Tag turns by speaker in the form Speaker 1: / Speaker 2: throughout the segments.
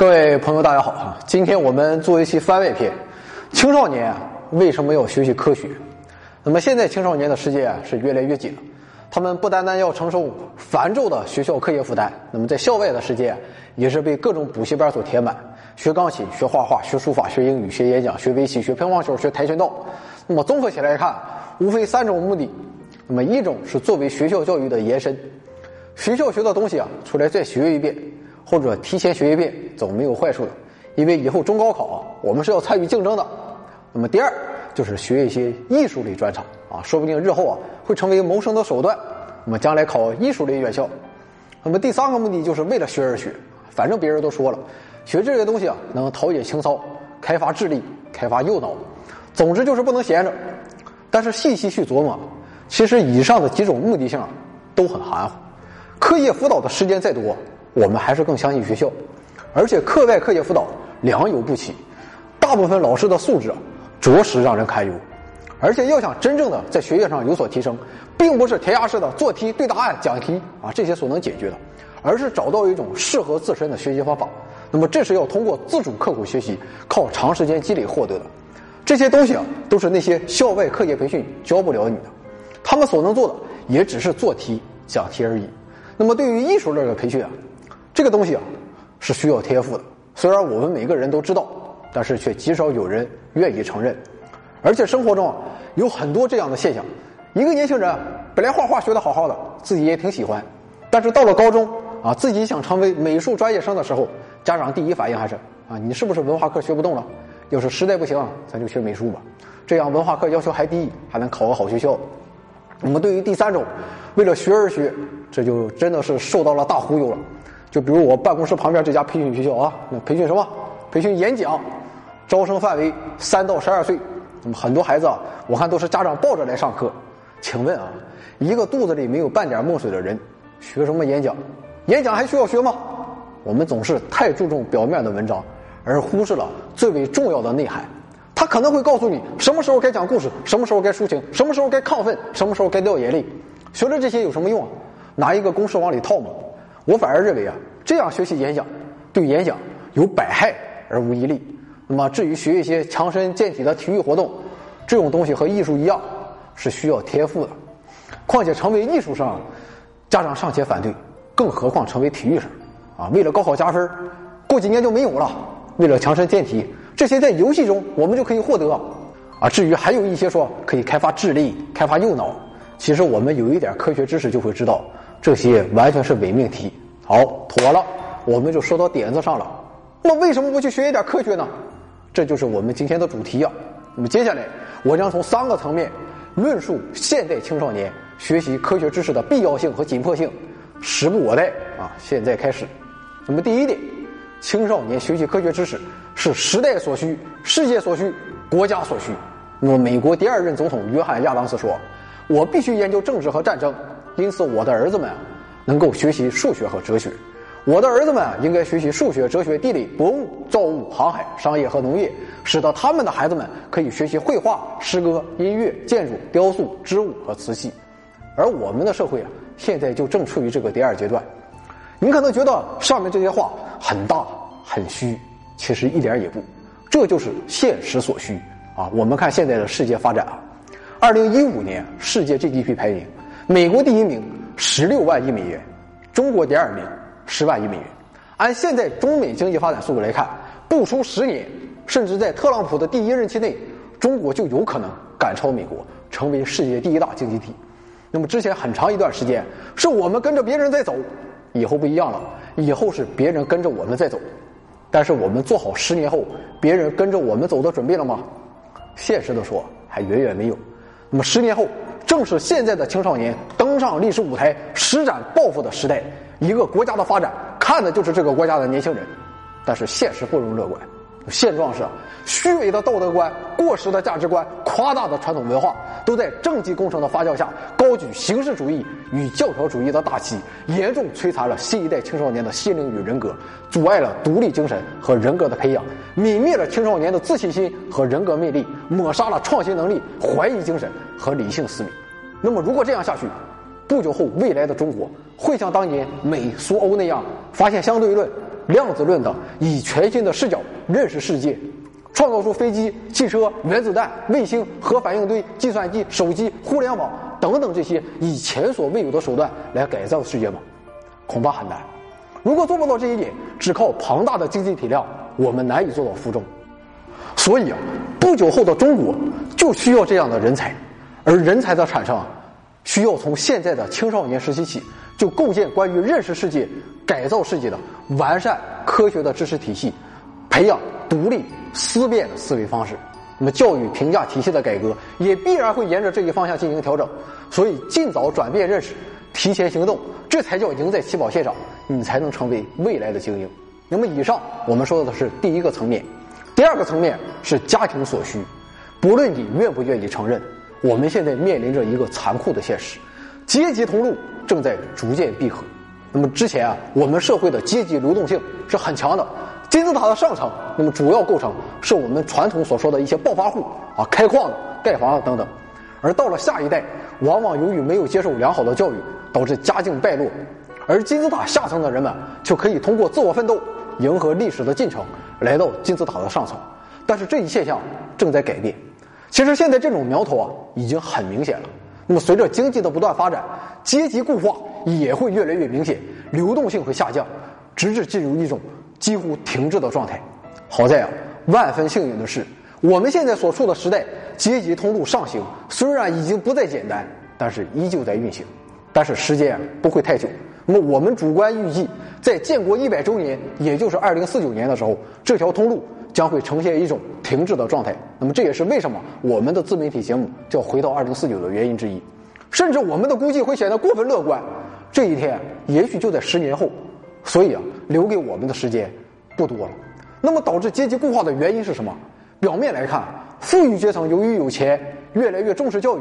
Speaker 1: 各位朋友，大家好啊！今天我们做一期番外篇：青少年为什么要学习科学？那么现在青少年的世界啊是越来越紧了，他们不单单要承受繁重的学校课业负担，那么在校外的世界也是被各种补习班所填满，学钢琴、学画画、学书法、学英语、学演讲、学围棋、学乒乓球、学跆拳道。那么综合起来看，无非三种目的。那么一种是作为学校教育的延伸，学校学的东西啊，出来再学一遍。或者提前学一遍总没有坏处的，因为以后中高考啊，我们是要参与竞争的。那么第二就是学一些艺术类专长啊，说不定日后啊会成为谋生的手段。那么将来考艺术类院校。那么第三个目的就是为了学而学，反正别人都说了，学这些东西啊能陶冶情操、开发智力、开发右脑。总之就是不能闲着。但是细细去琢磨，其实以上的几种目的性都很含糊。课业辅导的时间再多。我们还是更相信学校，而且课外课业辅导良莠不齐，大部分老师的素质着实让人堪忧。而且要想真正的在学业上有所提升，并不是填鸭式的做题、对答案、讲题啊这些所能解决的，而是找到一种适合自身的学习方法。那么这是要通过自主刻苦学习、靠长时间积累获得的。这些东西啊，都是那些校外课业培训教不了你的，他们所能做的也只是做题、讲题而已。那么对于艺术类的培训啊。这个东西啊，是需要天赋的。虽然我们每个人都知道，但是却极少有人愿意承认。而且生活中啊，有很多这样的现象：一个年轻人本来画画学的好好的，自己也挺喜欢，但是到了高中啊，自己想成为美术专业生的时候，家长第一反应还是啊，你是不是文化课学不动了？要是实在不行，咱就学美术吧，这样文化课要求还低，还能考个好学校。那么对于第三种，为了学而学，这就真的是受到了大忽悠了。就比如我办公室旁边这家培训学校啊，那培训什么？培训演讲，招生范围三到十二岁。那么很多孩子啊，我看都是家长抱着来上课。请问啊，一个肚子里没有半点墨水的人，学什么演讲？演讲还需要学吗？我们总是太注重表面的文章，而忽视了最为重要的内涵。他可能会告诉你什么时候该讲故事，什么时候该抒情，什么时候该亢奋，什么时候该掉眼泪。学了这些有什么用啊？拿一个公式往里套吗？我反而认为啊，这样学习演讲，对演讲有百害而无一利。那么至于学一些强身健体的体育活动，这种东西和艺术一样，是需要天赋的。况且成为艺术生，家长尚且反对，更何况成为体育生？啊，为了高考加分，过几年就没有了。为了强身健体，这些在游戏中我们就可以获得。啊，至于还有一些说可以开发智力、开发右脑，其实我们有一点科学知识就会知道，这些完全是伪命题。好，妥了，我们就说到点子上了。那为什么不去学一点科学呢？这就是我们今天的主题啊。那么接下来，我将从三个层面论述现代青少年学习科学知识的必要性和紧迫性。时不我待啊，现在开始。那么第一点，青少年学习科学知识是时代所需、世界所需、国家所需。那么美国第二任总统约翰亚当斯说：“我必须研究政治和战争，因此我的儿子们。”能够学习数学和哲学，我的儿子们应该学习数学、哲学、地理、博物、造物、航海、商业和农业，使得他们的孩子们可以学习绘画、诗歌、音乐、建筑、雕塑、织物和瓷器。而我们的社会啊，现在就正处于这个第二阶段。你可能觉得上面这些话很大很虚，其实一点也不，这就是现实所需啊。我们看现在的世界发展啊，二零一五年世界 GDP 排名，美国第一名。十六万亿美元，中国第二名，十万亿美元。按现在中美经济发展速度来看，不出十年，甚至在特朗普的第一任期内，中国就有可能赶超美国，成为世界第一大经济体。那么之前很长一段时间是我们跟着别人在走，以后不一样了，以后是别人跟着我们在走。但是我们做好十年后别人跟着我们走的准备了吗？现实的说，还远远没有。那么十年后。正是现在的青少年登上历史舞台、施展抱负的时代。一个国家的发展，看的就是这个国家的年轻人。但是现实不容乐观。现状是，虚伪的道德观、过时的价值观、夸大的传统文化，都在政绩工程的发酵下，高举形式主义与教条主义的大旗，严重摧残了新一代青少年的心灵与人格，阻碍了独立精神和人格的培养，泯灭了青少年的自信心和人格魅力，抹杀了创新能力、怀疑精神和理性思维。那么，如果这样下去，不久后未来的中国会像当年美苏欧那样发现相对论？量子论的以全新的视角认识世界，创造出飞机、汽车、原子弹、卫星、核反应堆、计算机、手机、互联网等等这些以前所未有的手段来改造世界吗？恐怕很难。如果做不到这一点，只靠庞大的经济体量，我们难以做到负重。所以啊，不久后的中国就需要这样的人才，而人才的产生啊，需要从现在的青少年时期起就构建关于认识世界、改造世界的完善科学的知识体系，培养独立思辨的思维方式。那么，教育评价体系的改革也必然会沿着这一方向进行调整。所以，尽早转变认识，提前行动，这才叫赢在起跑线上，你才能成为未来的精英。那么，以上我们说的是第一个层面。第二个层面是家庭所需，不论你愿不愿意承认，我们现在面临着一个残酷的现实：阶级通路正在逐渐闭合。那么之前啊，我们社会的阶级流动性是很强的，金字塔的上层，那么主要构成是我们传统所说的一些暴发户啊，开矿的、盖房的等等。而到了下一代，往往由于没有接受良好的教育，导致家境败落，而金字塔下层的人们就可以通过自我奋斗。迎合历史的进程，来到金字塔的上层，但是这一现象正在改变。其实现在这种苗头啊，已经很明显了。那么随着经济的不断发展，阶级固化也会越来越明显，流动性会下降，直至进入一种几乎停滞的状态。好在啊，万分幸运的是，我们现在所处的时代，阶级通路上行，虽然已经不再简单，但是依旧在运行。但是时间不会太久。那么我们主观预计，在建国一百周年，也就是二零四九年的时候，这条通路将会呈现一种停滞的状态。那么这也是为什么我们的自媒体节目叫“回到二零四九”的原因之一。甚至我们的估计会显得过分乐观，这一天也许就在十年后。所以啊，留给我们的时间不多了。那么导致阶级固化的原因是什么？表面来看，富裕阶层由于有钱，越来越重视教育。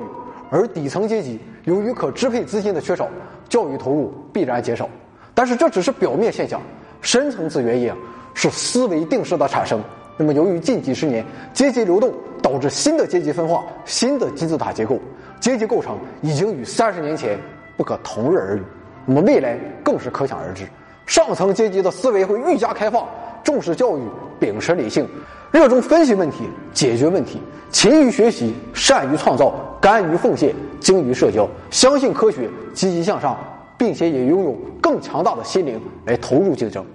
Speaker 1: 而底层阶级由于可支配资金的缺少，教育投入必然减少。但是这只是表面现象，深层次原因是思维定式的产生。那么，由于近几十年阶级流动导致新的阶级分化、新的金字塔结构，阶级构成已经与三十年前不可同日而语。那么未来更是可想而知，上层阶级的思维会愈加开放，重视教育，秉持理性。热衷分析问题、解决问题，勤于学习，善于创造，甘于奉献，精于社交，相信科学，积极向上，并且也拥有更强大的心灵来投入竞争。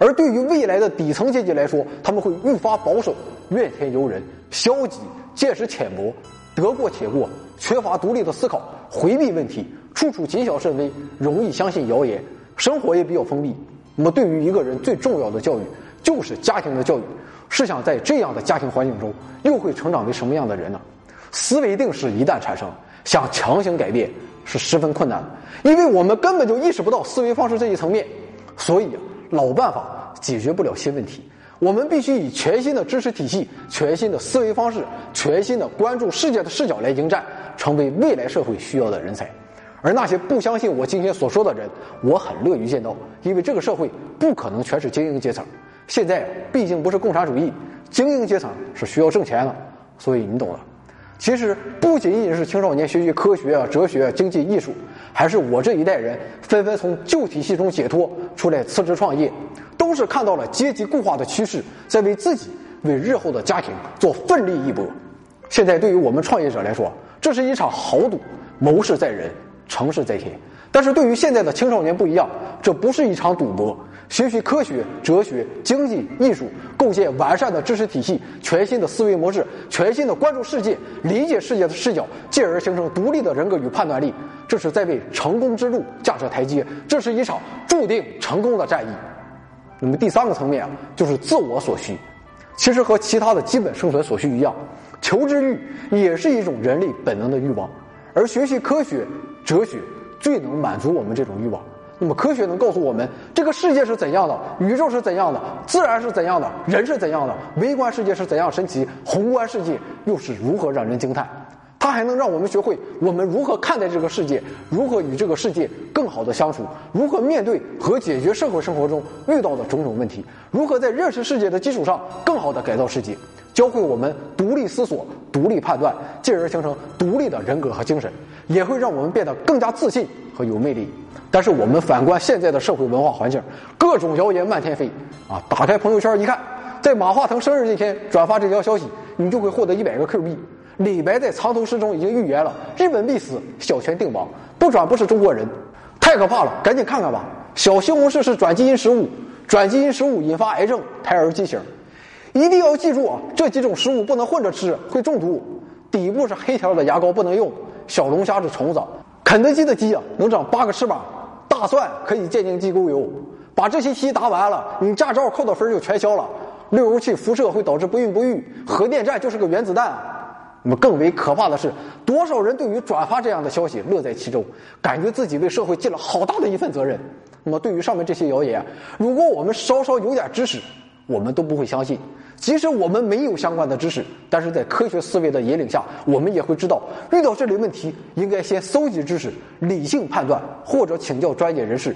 Speaker 1: 而对于未来的底层阶级来说，他们会愈发保守、怨天尤人、消极、见识浅薄、得过且过，缺乏独立的思考，回避问题，处处谨小慎微，容易相信谣言，生活也比较封闭。那么，对于一个人最重要的教育，就是家庭的教育。试想，在这样的家庭环境中，又会成长为什么样的人呢？思维定式一旦产生，想强行改变是十分困难的，因为我们根本就意识不到思维方式这一层面。所以啊，老办法解决不了新问题，我们必须以全新的知识体系、全新的思维方式、全新的关注世界的视角来迎战，成为未来社会需要的人才。而那些不相信我今天所说的人，我很乐于见到，因为这个社会不可能全是精英阶层。现在毕竟不是共产主义，精英阶层是需要挣钱的，所以你懂的。其实不仅仅是青少年学习科学啊、哲学、啊经济、艺术，还是我这一代人纷纷从旧体系中解脱出来辞职创业，都是看到了阶级固化的趋势，在为自己、为日后的家庭做奋力一搏。现在对于我们创业者来说，这是一场豪赌，谋事在人，成事在天。但是对于现在的青少年不一样，这不是一场赌博。学习科学、哲学、经济、艺术，构建完善的知识体系，全新的思维模式，全新的关注世界、理解世界的视角，进而形成独立的人格与判断力。这是在为成功之路架设台阶，这是一场注定成功的战役。那么第三个层面啊，就是自我所需。其实和其他的基本生存所需一样，求知欲也是一种人类本能的欲望，而学习科学、哲学最能满足我们这种欲望。那么科学能告诉我们这个世界是怎样的，宇宙是怎样的，自然是怎样的，人是怎样的，微观世界是怎样神奇，宏观世界又是如何让人惊叹。它还能让我们学会我们如何看待这个世界，如何与这个世界更好的相处，如何面对和解决社会生活中遇到的种种问题，如何在认识世界的基础上更好的改造世界。教会我们独立思索、独立判断，进而形成独立的人格和精神，也会让我们变得更加自信和有魅力。但是我们反观现在的社会文化环境，各种谣言漫天飞啊！打开朋友圈一看，在马化腾生日那天转发这条消息，你就会获得一百个 Q 币。李白在藏头诗中已经预言了“日本必死，小泉定亡”，不转不是中国人，太可怕了！赶紧看看吧。小西红柿是转基因食物，转基因食物引发癌症、胎儿畸形。一定要记住啊，这几种食物不能混着吃，会中毒。底部是黑条的牙膏不能用，小龙虾是虫子，肯德基的鸡啊能长八个翅膀。大蒜可以鉴定地沟油，把这些题答完了，你驾照扣的分就全消了。路由器辐射会导致不孕不育，核电站就是个原子弹。那么更为可怕的是，多少人对于转发这样的消息乐在其中，感觉自己为社会尽了好大的一份责任。那么对于上面这些谣言，如果我们稍稍有点知识，我们都不会相信。即使我们没有相关的知识，但是在科学思维的引领下，我们也会知道，遇到这类问题应该先搜集知识、理性判断，或者请教专业人士，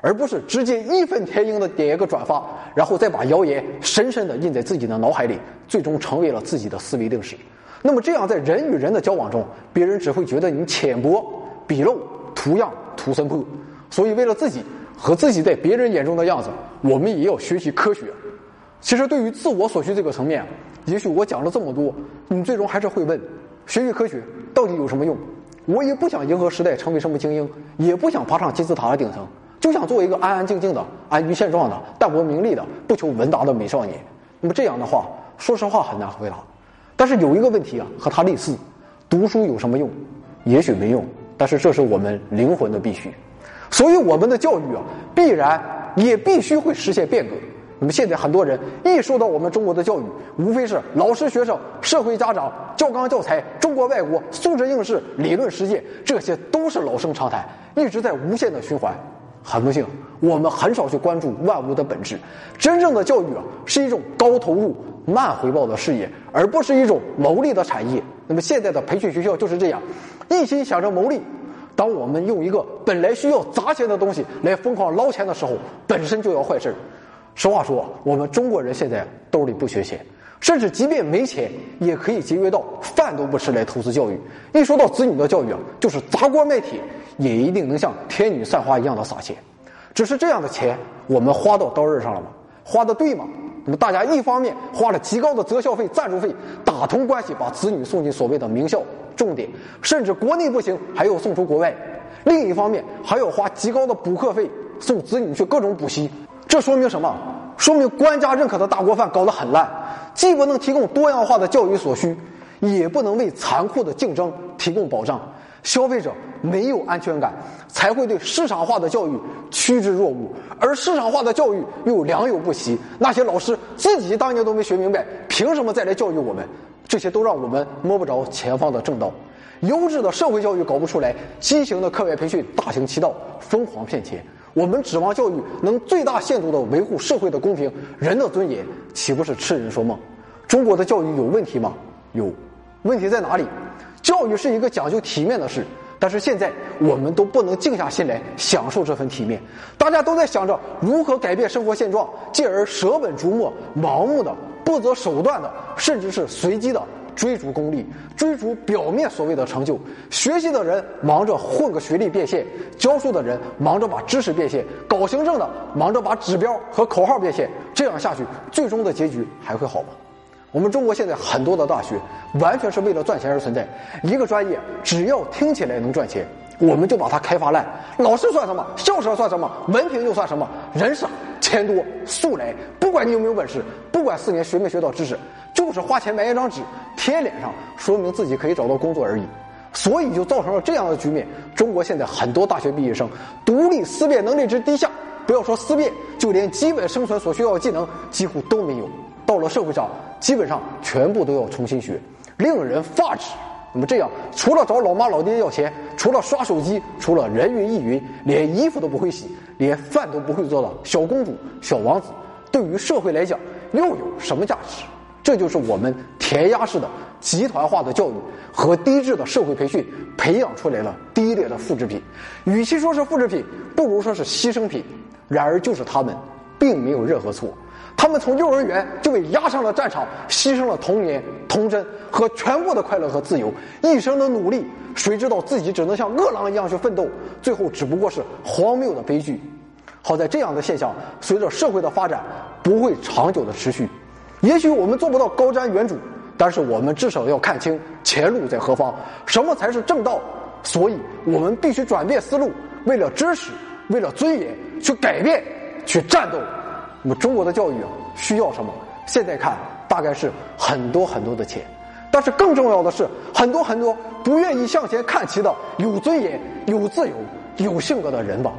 Speaker 1: 而不是直接义愤填膺的点一个转发，然后再把谣言深深的印在自己的脑海里，最终成为了自己的思维定式。那么这样，在人与人的交往中，别人只会觉得你浅薄、鄙陋、图样、图森破。所以，为了自己和自己在别人眼中的样子，我们也要学习科学。其实，对于自我所需这个层面，也许我讲了这么多，你最终还是会问：学习科学到底有什么用？我也不想迎合时代，成为什么精英，也不想爬上金字塔的顶层，就想做一个安安静静的、安于现状的、淡泊名利的、不求闻达的美少年。那么这样的话，说实话很难回答。但是有一个问题啊，和他类似：读书有什么用？也许没用，但是这是我们灵魂的必须。所以，我们的教育啊，必然也必须会实现变革。那么现在很多人一说到我们中国的教育，无非是老师、学生、社会、家长、教纲、教材、中国、外国、素质、应试、理论、实践，这些都是老生常谈，一直在无限的循环。很不幸，我们很少去关注万物的本质。真正的教育啊，是一种高投入、慢回报的事业，而不是一种牟利的产业。那么现在的培训学校就是这样，一心想着牟利。当我们用一个本来需要砸钱的东西来疯狂捞钱的时候，本身就要坏事实话说，我们中国人现在兜里不缺钱，甚至即便没钱，也可以节约到饭都不吃来投资教育。一说到子女的教育啊，就是砸锅卖铁，也一定能像天女散花一样的撒钱。只是这样的钱，我们花到刀刃上了吗？花的对吗？那么大家一方面花了极高的择校费、赞助费，打通关系把子女送进所谓的名校、重点，甚至国内不行还要送出国外；另一方面还要花极高的补课费送子女去各种补习。这说明什么？说明官家认可的大锅饭搞得很烂，既不能提供多样化的教育所需，也不能为残酷的竞争提供保障。消费者没有安全感，才会对市场化的教育趋之若鹜。而市场化的教育又良莠不齐，那些老师自己当年都没学明白，凭什么再来教育我们？这些都让我们摸不着前方的正道。优质的社会教育搞不出来，畸形的课外培训大行其道，疯狂骗钱。我们指望教育能最大限度地维护社会的公平、人的尊严，岂不是痴人说梦？中国的教育有问题吗？有，问题在哪里？教育是一个讲究体面的事，但是现在我们都不能静下心来享受这份体面，大家都在想着如何改变生活现状，进而舍本逐末、盲目的、不择手段的，甚至是随机的。追逐功利，追逐表面所谓的成就。学习的人忙着混个学历变现，教书的人忙着把知识变现，搞行政的忙着把指标和口号变现。这样下去，最终的结局还会好吗？我们中国现在很多的大学，完全是为了赚钱而存在。一个专业只要听起来能赚钱，我们就把它开发烂。老师算什么？校舍算什么？文凭又算什么？人傻钱多速来，不管你有没有本事，不管四年学没学到知识。就是花钱买一张纸贴脸上，说明自己可以找到工作而已，所以就造成了这样的局面。中国现在很多大学毕业生独立思辨能力之低下，不要说思辨，就连基本生存所需要的技能几乎都没有。到了社会上，基本上全部都要重新学，令人发指。那么这样，除了找老妈老爹要钱，除了刷手机，除了人云亦云，连衣服都不会洗，连饭都不会做的小公主、小王子，对于社会来讲又有什么价值？这就是我们填鸭式的集团化的教育和低质的社会培训培养出来了低劣的复制品。与其说是复制品，不如说是牺牲品。然而，就是他们并没有任何错。他们从幼儿园就被押上了战场，牺牲了童年、童真和全部的快乐和自由，一生的努力，谁知道自己只能像饿狼一样去奋斗，最后只不过是荒谬的悲剧。好在这样的现象随着社会的发展不会长久的持续。也许我们做不到高瞻远瞩，但是我们至少要看清前路在何方，什么才是正道。所以我们必须转变思路，为了知识，为了尊严，去改变，去战斗。那么中国的教育啊，需要什么？现在看大概是很多很多的钱，但是更重要的是很多很多不愿意向前看齐的有尊严、有自由、有性格的人吧。